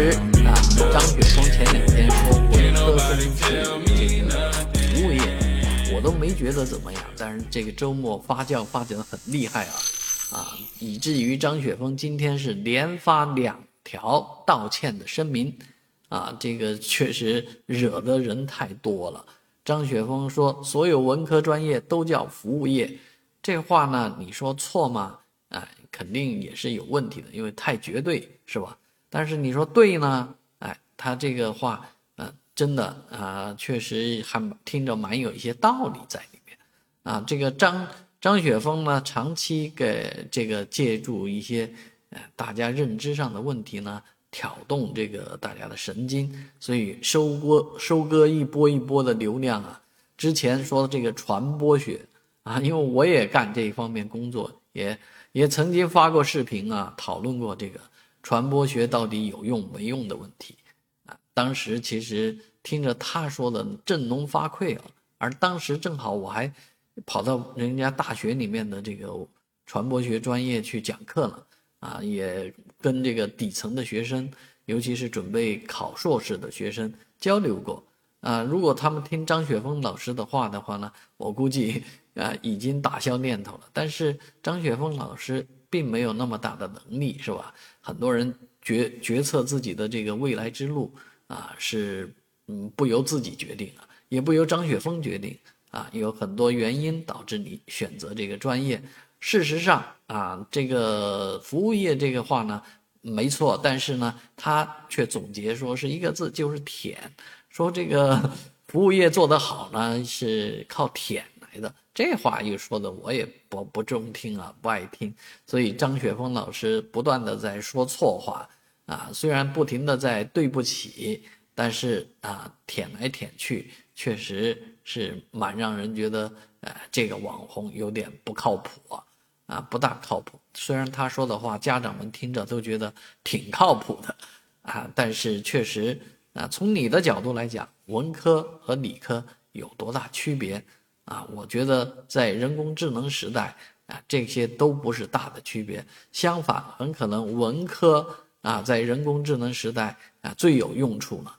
啊，张雪峰前两天说文科生是这个服务业，我都没觉得怎么样。但是这个周末发酵发酵的很厉害啊，啊，以至于张雪峰今天是连发两条道歉的声明，啊，这个确实惹的人太多了。张雪峰说，所有文科专业都叫服务业，这话呢，你说错吗？哎，肯定也是有问题的，因为太绝对，是吧？但是你说对呢？哎，他这个话，嗯，真的啊，确实还听着蛮有一些道理在里面，啊，这个张张雪峰呢，长期给这个借助一些，呃，大家认知上的问题呢，挑动这个大家的神经，所以收割收割一波一波的流量啊。之前说的这个传播学啊，因为我也干这一方面工作，也也曾经发过视频啊，讨论过这个。传播学到底有用没用的问题，啊，当时其实听着他说的振聋发聩啊，而当时正好我还跑到人家大学里面的这个传播学专业去讲课了，啊，也跟这个底层的学生，尤其是准备考硕士的学生交流过，啊，如果他们听张雪峰老师的话的话呢，我估计啊已经打消念头了。但是张雪峰老师。并没有那么大的能力，是吧？很多人决决策自己的这个未来之路啊，是嗯不由自己决定啊，也不由张雪峰决定啊，有很多原因导致你选择这个专业。事实上啊，这个服务业这个话呢，没错，但是呢，他却总结说是一个字，就是舔，说这个 服务业做得好呢，是靠舔。来的这话又说的我也不不中听啊，不爱听。所以张雪峰老师不断的在说错话啊，虽然不停的在对不起，但是啊舔来舔去，确实是蛮让人觉得，呃，这个网红有点不靠谱啊，啊不大靠谱。虽然他说的话家长们听着都觉得挺靠谱的啊，但是确实啊，从你的角度来讲，文科和理科有多大区别？啊，我觉得在人工智能时代啊，这些都不是大的区别。相反，很可能文科啊，在人工智能时代啊最有用处了。